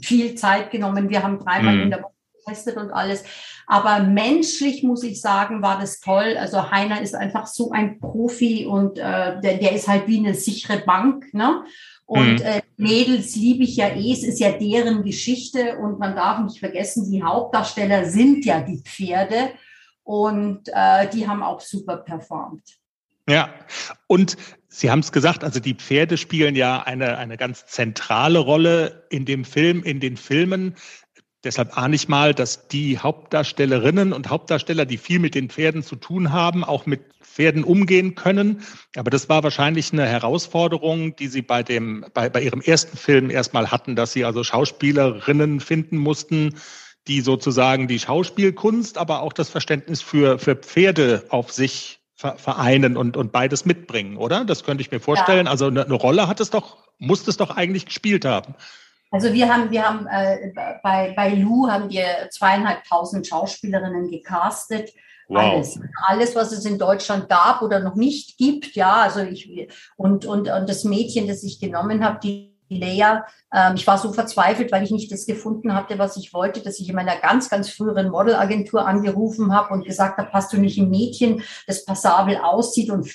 viel Zeit genommen. Wir haben dreimal mhm. in der Woche getestet und alles. Aber menschlich muss ich sagen, war das toll. Also Heiner ist einfach so ein Profi und äh, der, der ist halt wie eine sichere Bank. Ne? Und mhm. äh, Mädels liebe ich ja eh, es ist ja deren Geschichte und man darf nicht vergessen, die Hauptdarsteller sind ja die Pferde und äh, die haben auch super performt. Ja, und Sie haben es gesagt, also die Pferde spielen ja eine, eine ganz zentrale Rolle in dem Film, in den Filmen. Deshalb ahne ich mal, dass die Hauptdarstellerinnen und Hauptdarsteller, die viel mit den Pferden zu tun haben, auch mit Pferden umgehen können. Aber das war wahrscheinlich eine Herausforderung, die Sie bei dem, bei, bei Ihrem ersten Film erstmal hatten, dass Sie also Schauspielerinnen finden mussten, die sozusagen die Schauspielkunst, aber auch das Verständnis für, für Pferde auf sich vereinen und, und beides mitbringen, oder? Das könnte ich mir vorstellen. Ja. Also eine, eine, Rolle hat es doch, muss es doch eigentlich gespielt haben. Also wir haben, wir haben äh, bei, bei Lou haben wir zweieinhalbtausend Schauspielerinnen gecastet. Wow. Alles, alles, was es in Deutschland gab oder noch nicht gibt, ja. Also ich und und und das Mädchen, das ich genommen habe, die Lea, ähm, ich war so verzweifelt, weil ich nicht das gefunden hatte, was ich wollte, dass ich in meiner ganz, ganz früheren Modelagentur angerufen habe und gesagt habe, hast du nicht ein Mädchen, das passabel aussieht und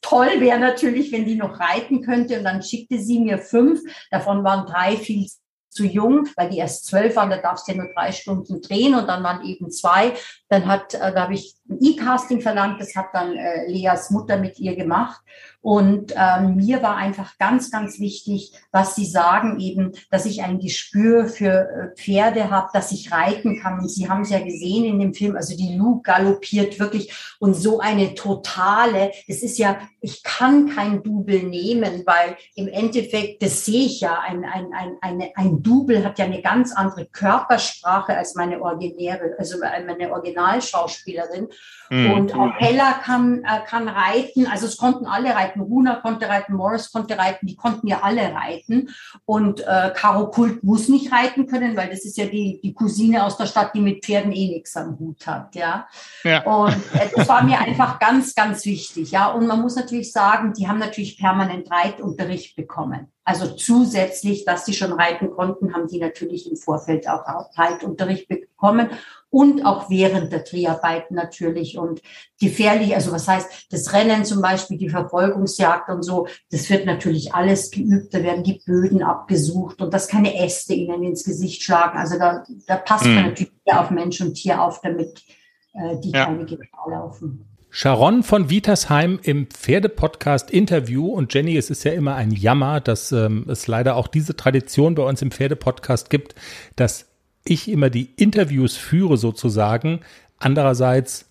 toll wäre natürlich, wenn die noch reiten könnte. Und dann schickte sie mir fünf, davon waren drei viel zu jung, weil die erst zwölf waren, da darfst du ja nur drei Stunden drehen und dann waren eben zwei. Dann hat, äh, da habe ich E-Casting verlangt. Das hat dann äh, Leas Mutter mit ihr gemacht. Und ähm, mir war einfach ganz, ganz wichtig, was Sie sagen eben, dass ich ein Gespür für äh, Pferde habe, dass ich reiten kann. Und Sie haben es ja gesehen in dem Film, also die Lou galoppiert wirklich und so eine totale, es ist ja, ich kann kein Double nehmen, weil im Endeffekt, das sehe ich ja, ein, ein, ein, eine, ein Double hat ja eine ganz andere Körpersprache als meine originäre, also meine Originalschauspielerin. Mhm. Und auch Hella kann, äh, kann reiten. Also es konnten alle reiten. Runa konnte reiten, Morris konnte reiten. Die konnten ja alle reiten. Und äh, Caro Kult muss nicht reiten können, weil das ist ja die, die Cousine aus der Stadt, die mit Pferden eh nichts am Hut hat. Ja. ja. Und äh, das war mir einfach ganz, ganz wichtig. Ja. Und man muss natürlich sagen, die haben natürlich permanent Reitunterricht bekommen. Also zusätzlich, dass sie schon reiten konnten, haben die natürlich im Vorfeld auch Reitunterricht bekommen und auch während der Dreharbeiten natürlich und gefährlich, also was heißt das Rennen zum Beispiel, die Verfolgungsjagd und so, das wird natürlich alles geübt, da werden die Böden abgesucht und dass keine Äste ihnen ins Gesicht schlagen. Also da, da passt mhm. man natürlich auf Mensch und Tier auf, damit äh, die ja. keine Gefahr laufen. Sharon von Vitersheim im Pferdepodcast Interview und Jenny, es ist ja immer ein Jammer, dass ähm, es leider auch diese Tradition bei uns im Pferdepodcast gibt, dass ich immer die Interviews führe sozusagen. Andererseits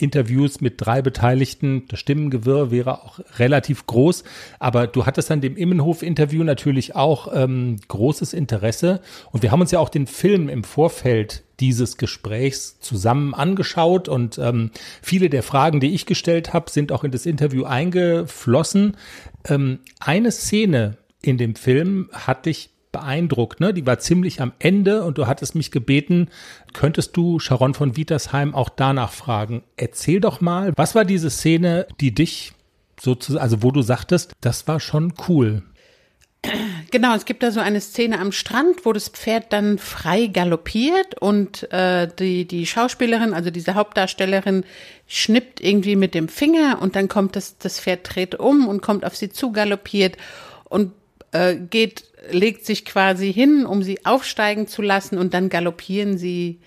Interviews mit drei Beteiligten, das Stimmengewirr wäre auch relativ groß, aber du hattest an dem Immenhof-Interview natürlich auch ähm, großes Interesse und wir haben uns ja auch den Film im Vorfeld dieses Gesprächs zusammen angeschaut und ähm, viele der Fragen, die ich gestellt habe, sind auch in das Interview eingeflossen. Ähm, eine Szene in dem Film hat dich beeindruckt. Ne? Die war ziemlich am Ende und du hattest mich gebeten, könntest du Sharon von Wietersheim auch danach fragen. Erzähl doch mal, was war diese Szene, die dich sozusagen, also wo du sagtest, das war schon cool. Genau, es gibt da so eine Szene am Strand, wo das Pferd dann frei galoppiert und äh, die, die Schauspielerin, also diese Hauptdarstellerin, schnippt irgendwie mit dem Finger und dann kommt das, das Pferd dreht um und kommt auf sie zu galoppiert und äh, geht legt sich quasi hin, um sie aufsteigen zu lassen und dann galoppieren sie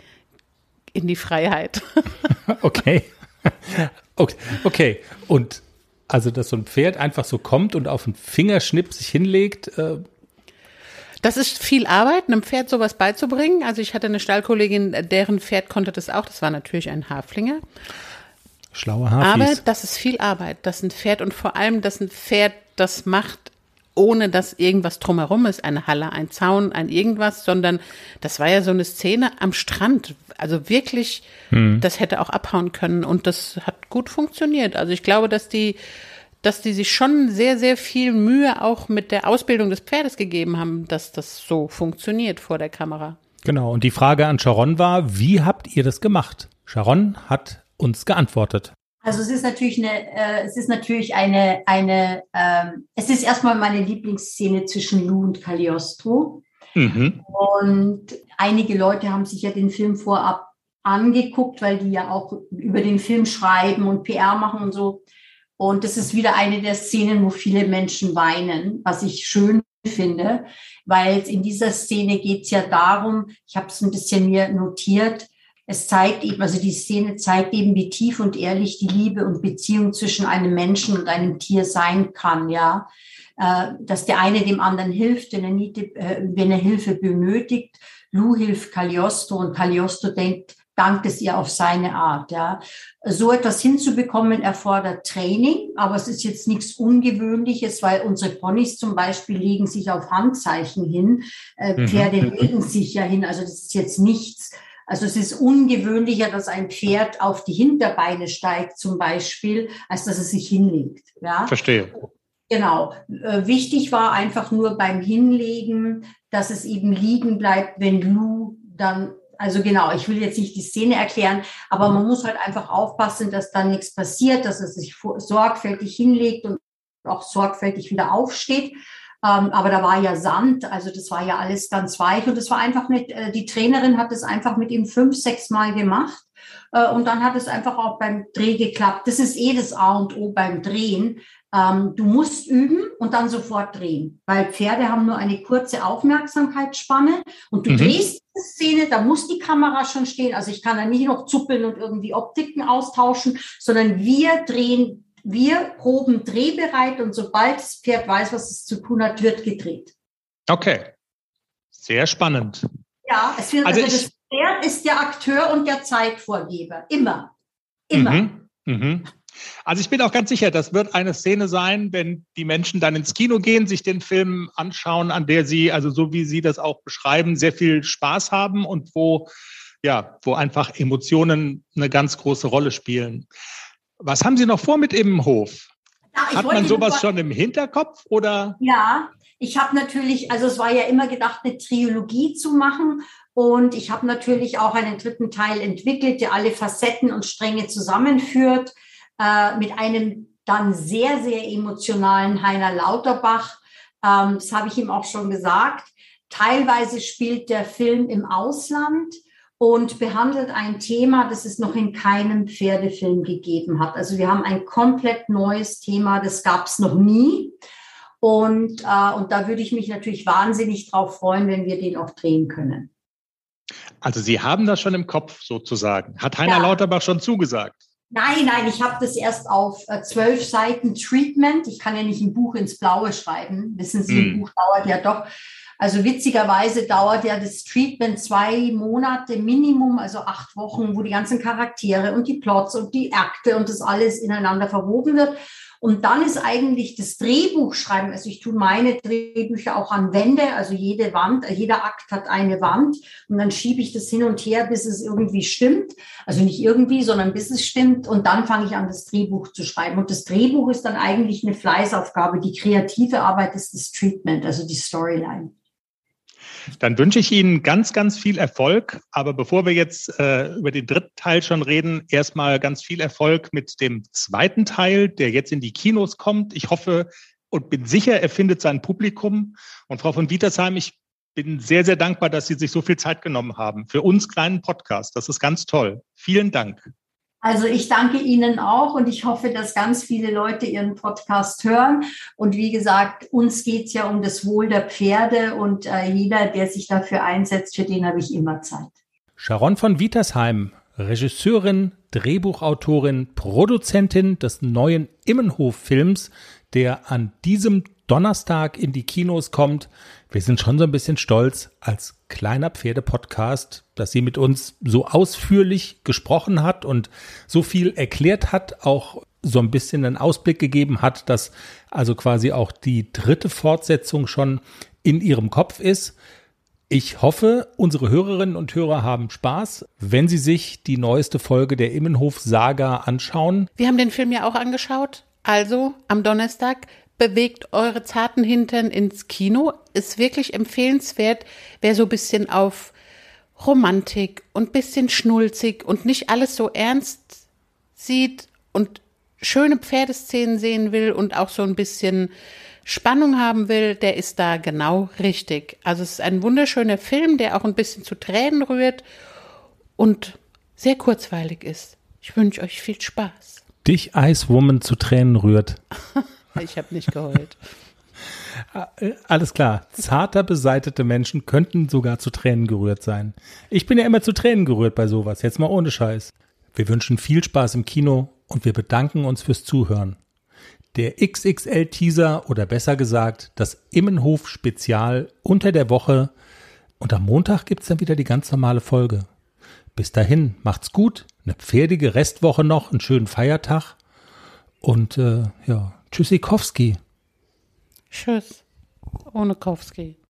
in die Freiheit. okay. okay. Okay. Und also, dass so ein Pferd einfach so kommt und auf den Fingerschnipp sich hinlegt. Äh das ist viel Arbeit, einem Pferd sowas beizubringen. Also ich hatte eine Stallkollegin, deren Pferd konnte das auch. Das war natürlich ein Haflinger. Schlaue Hafis. Aber das ist viel Arbeit. Das ein Pferd und vor allem, dass ein Pferd das macht, ohne dass irgendwas drumherum ist, eine Halle, ein Zaun, ein irgendwas, sondern das war ja so eine Szene am Strand. Also wirklich, hm. das hätte auch abhauen können und das hat gut funktioniert. Also ich glaube, dass die, dass die sich schon sehr, sehr viel Mühe auch mit der Ausbildung des Pferdes gegeben haben, dass das so funktioniert vor der Kamera. Genau. Und die Frage an Sharon war, wie habt ihr das gemacht? Sharon hat uns geantwortet. Also es ist natürlich eine, äh, es ist natürlich eine, eine, ähm, es ist erstmal meine Lieblingsszene zwischen Lou und Cagliostro. Mhm. Und einige Leute haben sich ja den Film vorab angeguckt, weil die ja auch über den Film schreiben und PR machen und so. Und das ist wieder eine der Szenen, wo viele Menschen weinen, was ich schön finde, weil in dieser Szene geht es ja darum, ich habe es ein bisschen mir notiert, es zeigt eben, also die Szene zeigt eben, wie tief und ehrlich die Liebe und Beziehung zwischen einem Menschen und einem Tier sein kann, ja. Äh, dass der eine dem anderen hilft, wenn er, nie, äh, wenn er Hilfe benötigt. Lou hilft Cagliostro und Cagliostro denkt, dankt es ihr auf seine Art. Ja. So etwas hinzubekommen erfordert Training, aber es ist jetzt nichts Ungewöhnliches, weil unsere Ponys zum Beispiel legen sich auf Handzeichen hin, äh, mhm. Pferde legen sich ja hin, also das ist jetzt nichts also es ist ungewöhnlicher, dass ein Pferd auf die Hinterbeine steigt zum Beispiel, als dass es sich hinlegt. Ja? Verstehe. Genau. Äh, wichtig war einfach nur beim Hinlegen, dass es eben liegen bleibt, wenn Lou dann, also genau, ich will jetzt nicht die Szene erklären, aber man muss halt einfach aufpassen, dass da nichts passiert, dass es sich sorgfältig hinlegt und auch sorgfältig wieder aufsteht. Ähm, aber da war ja Sand, also das war ja alles ganz weich und das war einfach nicht, äh, die Trainerin hat es einfach mit ihm fünf, sechs Mal gemacht. Äh, und dann hat es einfach auch beim Dreh geklappt. Das ist eh das A und O beim Drehen. Ähm, du musst üben und dann sofort drehen, weil Pferde haben nur eine kurze Aufmerksamkeitsspanne und du mhm. drehst die Szene, da muss die Kamera schon stehen. Also ich kann da nicht noch zuppeln und irgendwie Optiken austauschen, sondern wir drehen, wir proben drehbereit und sobald das Pferd weiß, was es zu tun hat, wird gedreht. Okay. Sehr spannend. Ja, es wird, also, also das Pferd ist der Akteur und der Zeitvorgeber. Immer. Immer. Mhm. Mhm. Also ich bin auch ganz sicher, das wird eine Szene sein, wenn die Menschen dann ins Kino gehen, sich den Film anschauen, an der sie, also so wie Sie das auch beschreiben, sehr viel Spaß haben und wo, ja, wo einfach Emotionen eine ganz große Rolle spielen. Was haben Sie noch vor mit Immenhof? Ja, Hat man sowas schon im Hinterkopf oder? Ja, ich habe natürlich, also es war ja immer gedacht, eine Trilogie zu machen. Und ich habe natürlich auch einen dritten Teil entwickelt, der alle Facetten und Stränge zusammenführt äh, mit einem dann sehr, sehr emotionalen Heiner Lauterbach. Ähm, das habe ich ihm auch schon gesagt. Teilweise spielt der Film im Ausland und behandelt ein Thema, das es noch in keinem Pferdefilm gegeben hat. Also wir haben ein komplett neues Thema, das gab es noch nie. Und, äh, und da würde ich mich natürlich wahnsinnig drauf freuen, wenn wir den auch drehen können. Also Sie haben das schon im Kopf sozusagen. Hat Heiner ja. Lauterbach schon zugesagt? Nein, nein, ich habe das erst auf äh, zwölf Seiten Treatment. Ich kann ja nicht ein Buch ins Blaue schreiben. Wissen Sie, ein mm. Buch dauert ja doch. Also witzigerweise dauert ja das Treatment zwei Monate Minimum, also acht Wochen, wo die ganzen Charaktere und die Plots und die Akte und das alles ineinander verwoben wird. Und dann ist eigentlich das Drehbuch schreiben. Also ich tue meine Drehbücher auch an Wände. Also jede Wand, jeder Akt hat eine Wand. Und dann schiebe ich das hin und her, bis es irgendwie stimmt. Also nicht irgendwie, sondern bis es stimmt. Und dann fange ich an, das Drehbuch zu schreiben. Und das Drehbuch ist dann eigentlich eine Fleißaufgabe. Die kreative Arbeit ist das Treatment, also die Storyline. Dann wünsche ich Ihnen ganz, ganz viel Erfolg. Aber bevor wir jetzt äh, über den dritten Teil schon reden, erstmal ganz viel Erfolg mit dem zweiten Teil, der jetzt in die Kinos kommt. Ich hoffe und bin sicher, er findet sein Publikum. Und Frau von Wietersheim, ich bin sehr, sehr dankbar, dass Sie sich so viel Zeit genommen haben für uns kleinen Podcast. Das ist ganz toll. Vielen Dank. Also ich danke Ihnen auch und ich hoffe, dass ganz viele Leute Ihren Podcast hören. Und wie gesagt, uns geht es ja um das Wohl der Pferde und äh, jeder, der sich dafür einsetzt, für den habe ich immer Zeit. Sharon von Wietersheim, Regisseurin, Drehbuchautorin, Produzentin des neuen Immenhof-Films, der an diesem Donnerstag in die Kinos kommt. Wir sind schon so ein bisschen stolz als kleiner Pferdepodcast, dass sie mit uns so ausführlich gesprochen hat und so viel erklärt hat, auch so ein bisschen einen Ausblick gegeben hat, dass also quasi auch die dritte Fortsetzung schon in ihrem Kopf ist. Ich hoffe, unsere Hörerinnen und Hörer haben Spaß, wenn sie sich die neueste Folge der Immenhof-Saga anschauen. Wir haben den Film ja auch angeschaut. Also am Donnerstag bewegt eure zarten Hintern ins Kino. Ist wirklich empfehlenswert, wer so ein bisschen auf Romantik und bisschen schnulzig und nicht alles so ernst sieht und schöne Pferdeszenen sehen will und auch so ein bisschen Spannung haben will, der ist da genau richtig. Also es ist ein wunderschöner Film, der auch ein bisschen zu Tränen rührt und sehr kurzweilig ist. Ich wünsche euch viel Spaß. Dich Ice Woman zu Tränen rührt. Ich habe nicht geheult. Alles klar. Zarter beseitete Menschen könnten sogar zu Tränen gerührt sein. Ich bin ja immer zu Tränen gerührt bei sowas. Jetzt mal ohne Scheiß. Wir wünschen viel Spaß im Kino und wir bedanken uns fürs Zuhören. Der XXL-Teaser oder besser gesagt das Immenhof-Spezial unter der Woche und am Montag gibt's dann wieder die ganz normale Folge. Bis dahin, macht's gut, eine pferdige Restwoche noch, einen schönen Feiertag und äh, ja, Tschüssikowski. Tschüss. Ohne Kowski.